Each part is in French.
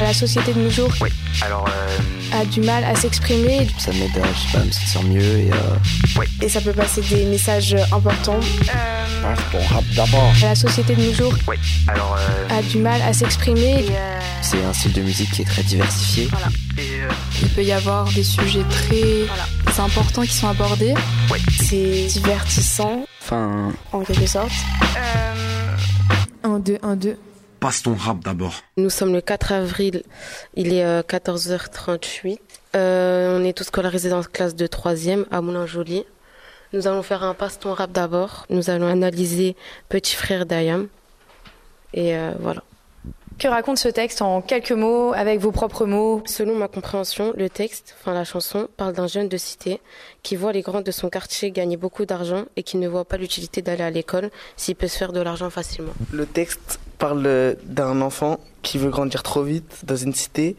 La société de nos jours Oui, alors. Euh... a du mal à s'exprimer. Ça m'aide à, je sais pas, me sentir mieux et. Euh... Oui. Et ça peut passer des messages importants. Euh... Passe ton rap d'abord. La société de nos jours Oui, alors. Euh... a du mal à s'exprimer. C'est un style de musique qui est très diversifié. Voilà. Et, euh... Il peut y avoir des sujets très Voilà. importants qui sont abordés. Oui. C'est divertissant, Enfin, en quelque sorte. 1, 2, 1, 2. Passe ton rap d'abord. Nous sommes le 4 avril, il est euh, 14h38. Euh, on est tous scolarisés dans la classe de 3e à Moulin-Joly. Nous allons faire un passe-ton rap d'abord. Nous allons analyser Petit frère d'Ayam. Et euh, voilà. Que raconte ce texte en quelques mots, avec vos propres mots? Selon ma compréhension, le texte, enfin la chanson, parle d'un jeune de cité qui voit les grands de son quartier gagner beaucoup d'argent et qui ne voit pas l'utilité d'aller à l'école s'il peut se faire de l'argent facilement. Le texte parle d'un enfant qui veut grandir trop vite dans une cité.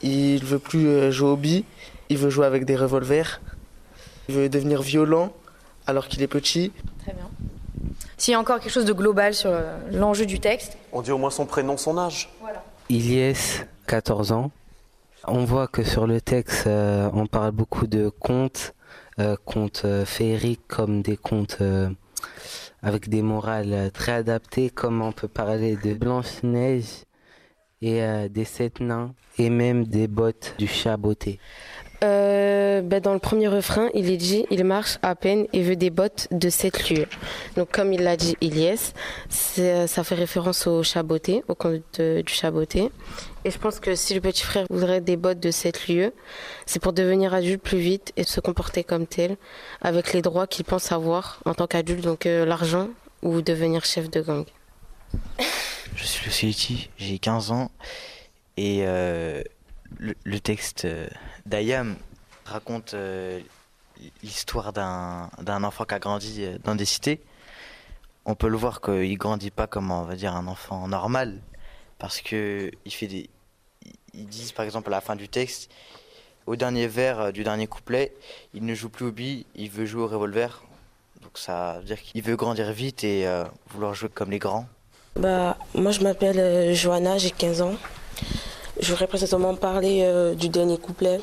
Il veut plus euh, jouer au billes, il veut jouer avec des revolvers. Il veut devenir violent alors qu'il est petit. Très bien. S'il y a encore quelque chose de global sur euh, l'enjeu du texte. On dit au moins son prénom, son âge. Voilà. Ilyes, 14 ans. On voit que sur le texte, euh, on parle beaucoup de contes, euh, contes euh, féeriques comme des contes euh, avec des morales très adaptées, comme on peut parler de Blanche-Neige et euh, des sept nains, et même des bottes du chat beauté. Euh, ben, dans le premier refrain, il est dit il marche à peine et veut des bottes de 7 lieues. Donc, comme il l'a dit Ilyes, c'est- ça fait référence au chaboté, au conte de- du chaboté. Et je pense que si le petit frère voudrait des bottes de 7 lieues, c'est pour devenir adulte plus vite et se comporter comme tel, avec les droits qu'il pense avoir en tant qu'adulte, donc euh, l'argent ou devenir chef de gang. Je suis Lucie j'ai 15 ans et euh, le, texte euh, d'Ayam raconte euh, l'histoire d'un enfant qui a grandi euh, dans des cités. On peut le voir qu'il grandit pas comme on va dire un enfant normal parce que il fait ils disent par exemple à la fin du texte au dernier vers du dernier couplet, il ne joue plus au billes, il veut jouer au revolver. Donc ça veut dire qu'il veut grandir vite et vouloir jouer comme les grands. Bah, moi, je m'appelle Johanna, j'ai 15 ans. Je voudrais précisément parler euh, du dernier couplet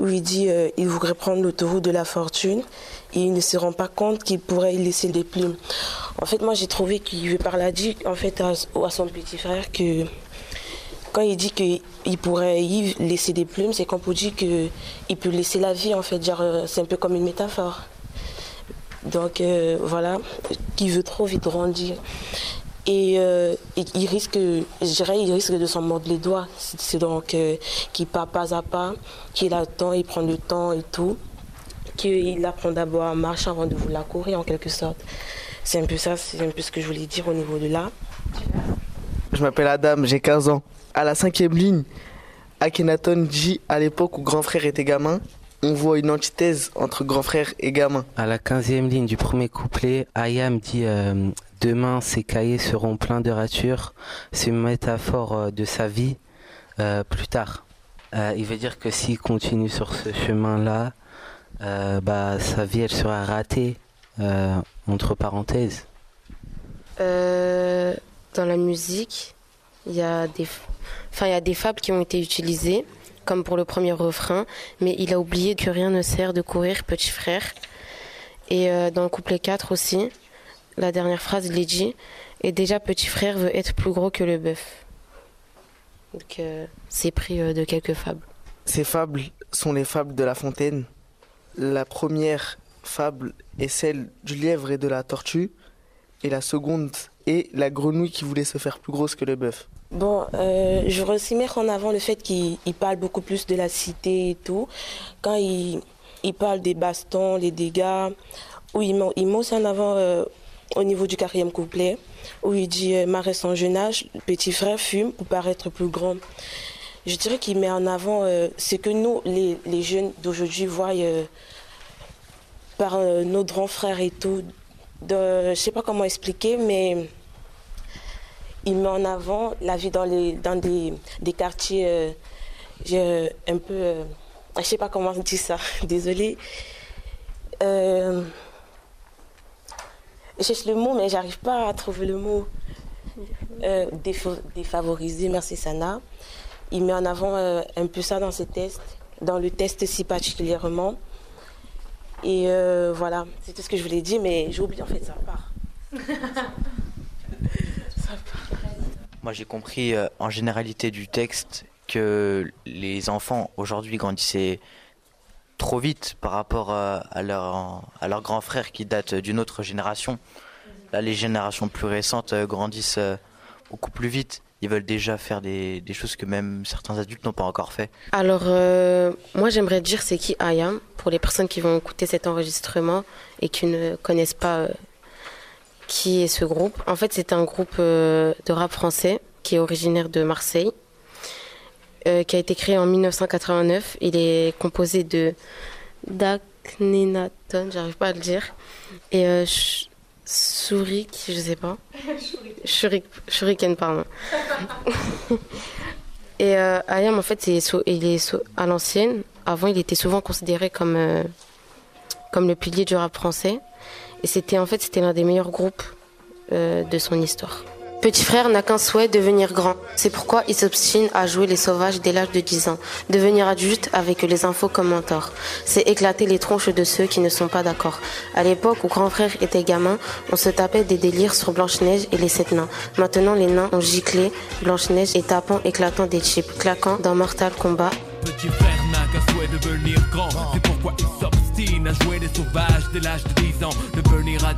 où il dit euh, il voudrait prendre l'autoroute de la fortune et il ne se rend pas compte qu'il pourrait y laisser des plumes. En fait, moi, j'ai trouvé qu'il veut par là dire en fait à, son petit frère que quand il dit qu'il pourrait y laisser des plumes, c'est qu'on peut dire qu'il peut laisser la vie en fait. Euh, c'est un peu comme une métaphore. Donc euh, voilà, qu'il veut trop vite grandir. Et, euh, et il risque, je dirais, il risque de s'en mordre les doigts. C'est c'est donc euh, qu'il part pas à pas, qu'il attend, il prend le temps et tout, qu'il apprend d'abord à marcher avant de vouloir courir en quelque sorte. C'est un peu ça, c'est un peu ce que je voulais dire au niveau de là. Je m'appelle Adam, j'ai 15 ans. À la cinquième ligne, Akhenaton dit à l'époque où grand frère était gamin, on voit une antithèse entre grand frère et gamin. À la quinzième ligne du premier couplet, Ayam dit euh, Demain, ses cahiers seront pleins de ratures. C'est une métaphore euh, de sa vie euh, plus tard. Euh, il veut dire que s'il continue sur ce chemin-là, bah, sa vie, elle sera ratée, entre parenthèses. Dans la musique, il y a des, enfin, y a des fables qui ont été utilisées, comme pour le premier refrain, mais il a oublié que rien ne sert de courir, petit frère. Et dans le couplet 4 aussi, la dernière phrase, il est dit Et déjà, petit frère veut être plus gros que le bœuf. Donc, euh, c'est pris euh, de quelques fables. Ces fables sont les fables de La Fontaine. La première fable est celle du lièvre et de la tortue, et la seconde est la grenouille qui voulait se faire plus grosse que le bœuf. Bon, euh, je voudrais aussi mettre en avant le fait qu'il il parle beaucoup plus de la cité et tout. Quand il, il parle des bastons, les dégâts, où il met, il met aussi en avant euh, au niveau du quatrième couplet, où il dit euh, Marais son jeune âge, petit frère fume pour paraître plus grand. Je dirais qu'il met en avant euh, ce que nous, les, jeunes d'aujourd'hui, voient euh, par nos grands frères et tout. De, je sais pas comment expliquer, mais il met en avant la vie dans, des, quartiers un peu. je sais pas comment on dit ça, désolée. Je cherche le mot, mais j'arrive pas à trouver le mot. Euh, défavorisé, merci Sana. il met en avant euh, un peu ça dans ses tests, dans le test si particulièrement. Et euh, voilà, c'est tout ce que je voulais dire, mais j'ai oublié en fait, ça part. Moi, j'ai compris en généralité du texte que les enfants aujourd'hui grandissaient trop vite par rapport euh, à leur, à leurs grands frères qui datent d'une autre génération. Là, les générations plus récentes euh, grandissent euh, beaucoup plus vite. Ils veulent déjà faire des, choses que même certains adultes n'ont pas encore fait. Alors, moi, j'aimerais dire c'est qui Ayam pour les personnes qui vont écouter cet enregistrement et qui ne connaissent pas qui est ce groupe. En fait, c'est un groupe de rap français qui est originaire de Marseille, qui a été créé en 1989. Il est composé de Daknenaton, j'arrive pas à le dire, et euh, Sh- Surik, je sais pas. Shurik, Shuriken, pardon. Et euh, Ayam, en fait, c'est so- il est so- à l'ancienne. Avant, il était souvent considéré comme, euh, comme le pilier du rap français. Et c'était en fait, c'était l'un des meilleurs groupes euh, de son histoire. Petit frère n'a qu'un souhait, devenir grand. C'est pourquoi il s'obstine à jouer les sauvages dès l'âge de 10 ans. Devenir adulte avec les infos comme mentor. C'est éclater les tronches de ceux qui ne sont pas d'accord. À l'époque où grand frère était gamin, on se tapait des délires sur Blanche-Neige et les sept nains. Maintenant, les nains ont giclé Blanche-Neige et tapant, éclatant des chips, claquant dans Mortal Kombat. Petit frère n'a qu'un souhait devenir grand. C'est pourquoi il s'obstine à jouer les sauvages dès l'âge de 10 ans.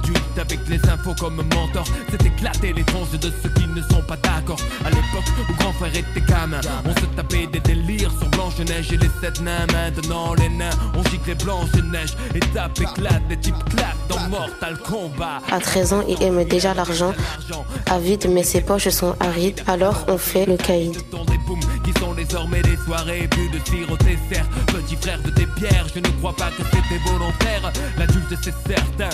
Adulte avec les infos comme mentor. C'est éclater les tronches de ceux qui ne sont pas d'accord. À l'époque où grand frère était gamin, on se tapait des délires sur Blanche-Neige et les sept nains. Maintenant, les nains ont giclé Blanche-Neige et tape éclate, des types claquent dans Mortal Kombat. À 13 ans, il aime déjà l'argent. Avide, mais ses poches sont arides. Alors on fait le caïd. Qui sont désormais des soirées plus de sirop dessert Petit frère de tes pierres, je ne crois pas que c'était volontaire L'adulte c'est certain,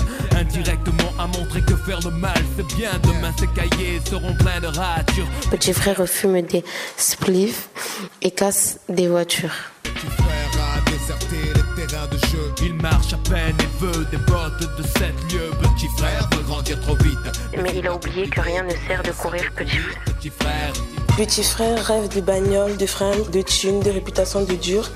indirectement a montré que faire le mal c'est bien Demain ces cahiers seront pleins de ratures Petit frère fume des spliffs et casse des voitures. Petit frère a déserté les terrains de jeu Il marche à peine et veut des bottes de 7 lieux Petit frère veut grandir trop vite Mais il a oublié que rien ne sert de courir petit frère. Petit frère Petit frère rêve de bagnole, de fringues, de thunes, de réputation de dur.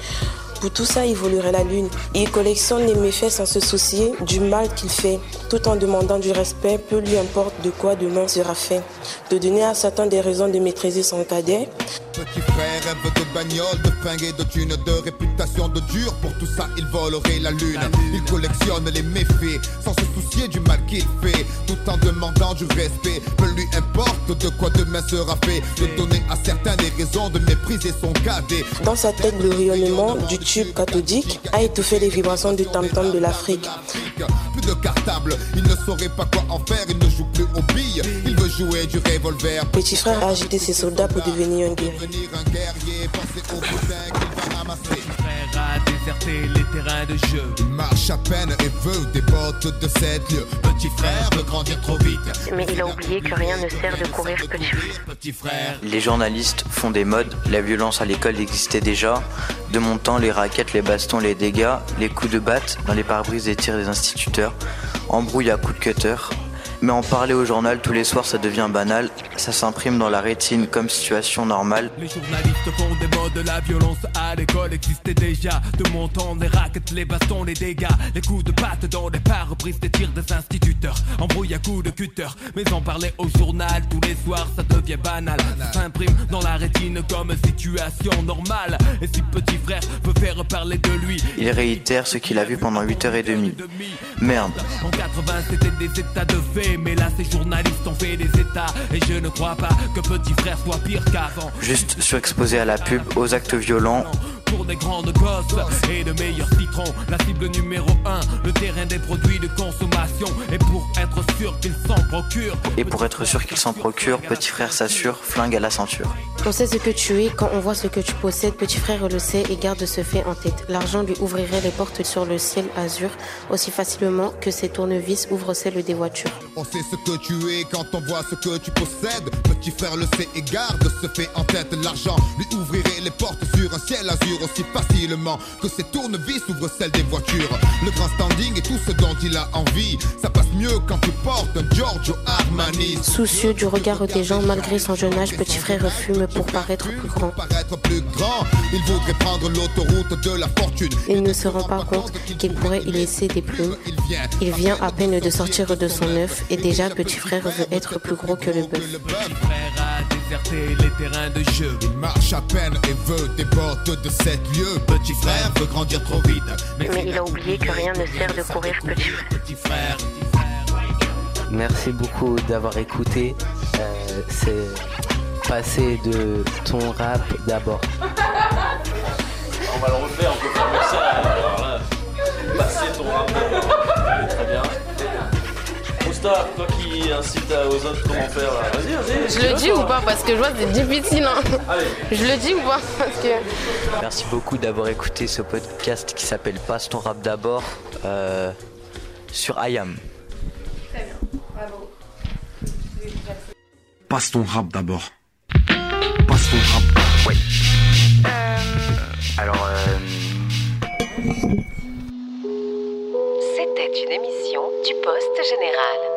Pour tout ça, il volerait la lune. Il collectionne les méfaits sans se soucier du mal qu'il fait. Tout en demandant du respect, peu lui importe de quoi demain sera fait. De donner à Satan des raisons de maîtriser son cadet. Petit frère rêve de bagnole, de fringues et de thunes, de réputation de dur. Pour tout ça, il volerait la lune. Il collectionne les méfaits sans se soucier du mal qu'il fait. Tout en demandant du respect. Peu lui importe de quoi demain sera fait. De donner à certains des raisons de mépriser son cadet. Dans sa tête, le rayonnement du tube cathodique a étouffé les vibrations du tam-tam de l'Afrique. Plus de cartable, il ne saurait pas quoi en faire. Il ne joue plus aux billes, il veut jouer du revolver. Petit frère a agité ses soldats pour devenir un guerrier. Devenir un guerrier, penser au butin qu'il va ramasser. Les terrains de jeu Il marche à peine et veut des bottes de 7 lieux. Petit frère veut grandir trop vite Mais il a oublié que rien ne sert de courir petit frère. Petit frère Les journalistes font des modes, la violence à l'école existait déjà. De mon temps, les raquettes, les bastons, les dégâts, les coups de batte dans les pare-brises des tirs des instituteurs, embrouille à coups de cutter. Mais en parler au journal tous les soirs, ça devient banal, ça s'imprime dans la rétine comme situation normale. Les journalistes font des modes, la violence à l'école existait déjà. De mon temps, les raquettes, les bastons, les dégâts, les coups de patte dans les pare-brises des tirs des instituteurs. Embrouille à coups de cutter, mais en parler au journal tous les soirs, ça devient banal. Ça s'imprime dans la rétine comme situation normale. Et si petit frère veut faire parler de lui, Il réitère ce qu'il a vu pendant 8h30. Merde. En 80 c'était des états de fait Mais là ces journalistes ont fait des états Et je ne crois pas que petit frère soit pire qu'avant Juste surexposé à la pub, aux actes violents, Pour des grandes gosses et de meilleurs citrons La cible numéro 1, le terrain des produits de consommation Et pour être sûr qu'ils s'en procurent et pour être sûr qu'il s'en procure, petit frère s'assure, flingue à la ceinture. On sait ce que tu es quand on voit ce que tu possèdes. Petit frère le sait et garde ce fait en tête. L'argent lui ouvrirait les portes sur le ciel azur aussi facilement que ses tournevis ouvrent celles des voitures. On sait ce que tu es quand on voit ce que tu possèdes. Petit frère le sait et garde ce fait en tête. L'argent lui ouvrirait les portes sur un ciel azur aussi facilement que ses tournevis ouvrent celles des voitures. Le grand standing et tout ce dont il a envie. Ça passe mieux quand tu portes un Giorgio Armani. Soucieux du regard des gens malgré son jeune âge, petit frère fume pour paraître plus grand. Paraître plus grand, il voudrait prendre l'autoroute de la fortune. Il ne se rend pas compte qu'il pourrait y laisser des plumes. Il vient à peine de sortir de son œuf et déjà petit frère veut être plus gros que le bœuf. frère a déserté les terrains de jeu. Il marche à peine et veut des portes de sept lieux. Petit frère veut grandir trop vite. Mais il a oublié que rien ne sert de courir petit frère. Petit frère. Merci beaucoup d'avoir écouté. Euh, c'est passer de ton rap d'abord. On va le refaire, on peut faire ça. Alors là, passer ton rap. Bien. Toi qui incites aux autres comment faire là, vas-y, vas-y. Je le dis ou pas Parce que je vois que c'est difficile. hein. Je le dis ou pas Parce que... Merci beaucoup d'avoir écouté ce podcast qui s'appelle Passe ton rap d'abord euh, sur IAM. Passe ton rap d'abord. Passe ton rap. Ouais. Alors, euh, C'était une émission du Poste Général.